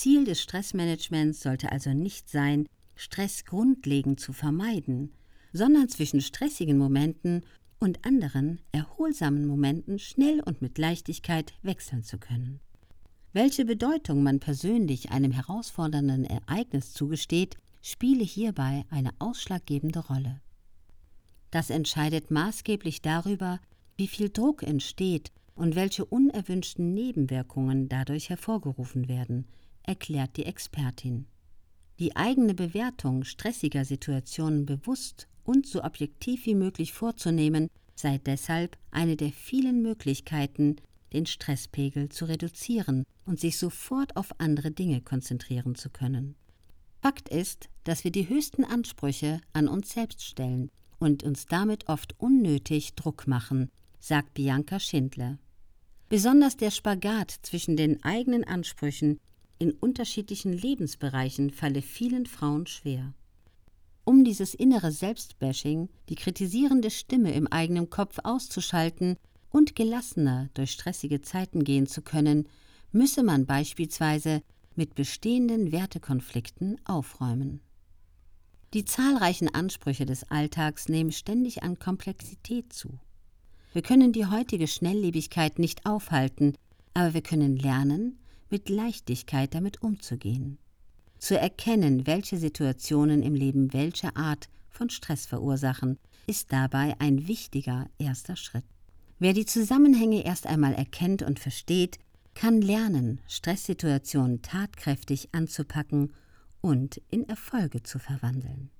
Ziel des Stressmanagements sollte also nicht sein, Stress grundlegend zu vermeiden, sondern zwischen stressigen Momenten und anderen erholsamen Momenten schnell und mit Leichtigkeit wechseln zu können. Welche Bedeutung man persönlich einem herausfordernden Ereignis zugesteht, spiele hierbei eine ausschlaggebende Rolle. Das entscheidet maßgeblich darüber, wie viel Druck entsteht und welche unerwünschten Nebenwirkungen dadurch hervorgerufen werden, erklärt die Expertin. Die eigene Bewertung stressiger Situationen bewusst und so objektiv wie möglich vorzunehmen, sei deshalb eine der vielen Möglichkeiten, den Stresspegel zu reduzieren und sich sofort auf andere Dinge konzentrieren zu können. Fakt ist, dass wir die höchsten Ansprüche an uns selbst stellen und uns damit oft unnötig Druck machen, sagt Bianca Schindler. Besonders der Spagat zwischen den eigenen Ansprüchen in unterschiedlichen Lebensbereichen falle vielen Frauen schwer. Um dieses innere Selbstbashing, die kritisierende Stimme im eigenen Kopf auszuschalten und gelassener durch stressige Zeiten gehen zu können, müsse man beispielsweise mit bestehenden Wertekonflikten aufräumen. Die zahlreichen Ansprüche des Alltags nehmen ständig an Komplexität zu. Wir können die heutige Schnelllebigkeit nicht aufhalten, aber wir können lernen, mit Leichtigkeit damit umzugehen. Zu erkennen, welche Situationen im Leben welche Art von Stress verursachen, ist dabei ein wichtiger erster Schritt. Wer die Zusammenhänge erst einmal erkennt und versteht, kann lernen, Stresssituationen tatkräftig anzupacken und in Erfolge zu verwandeln.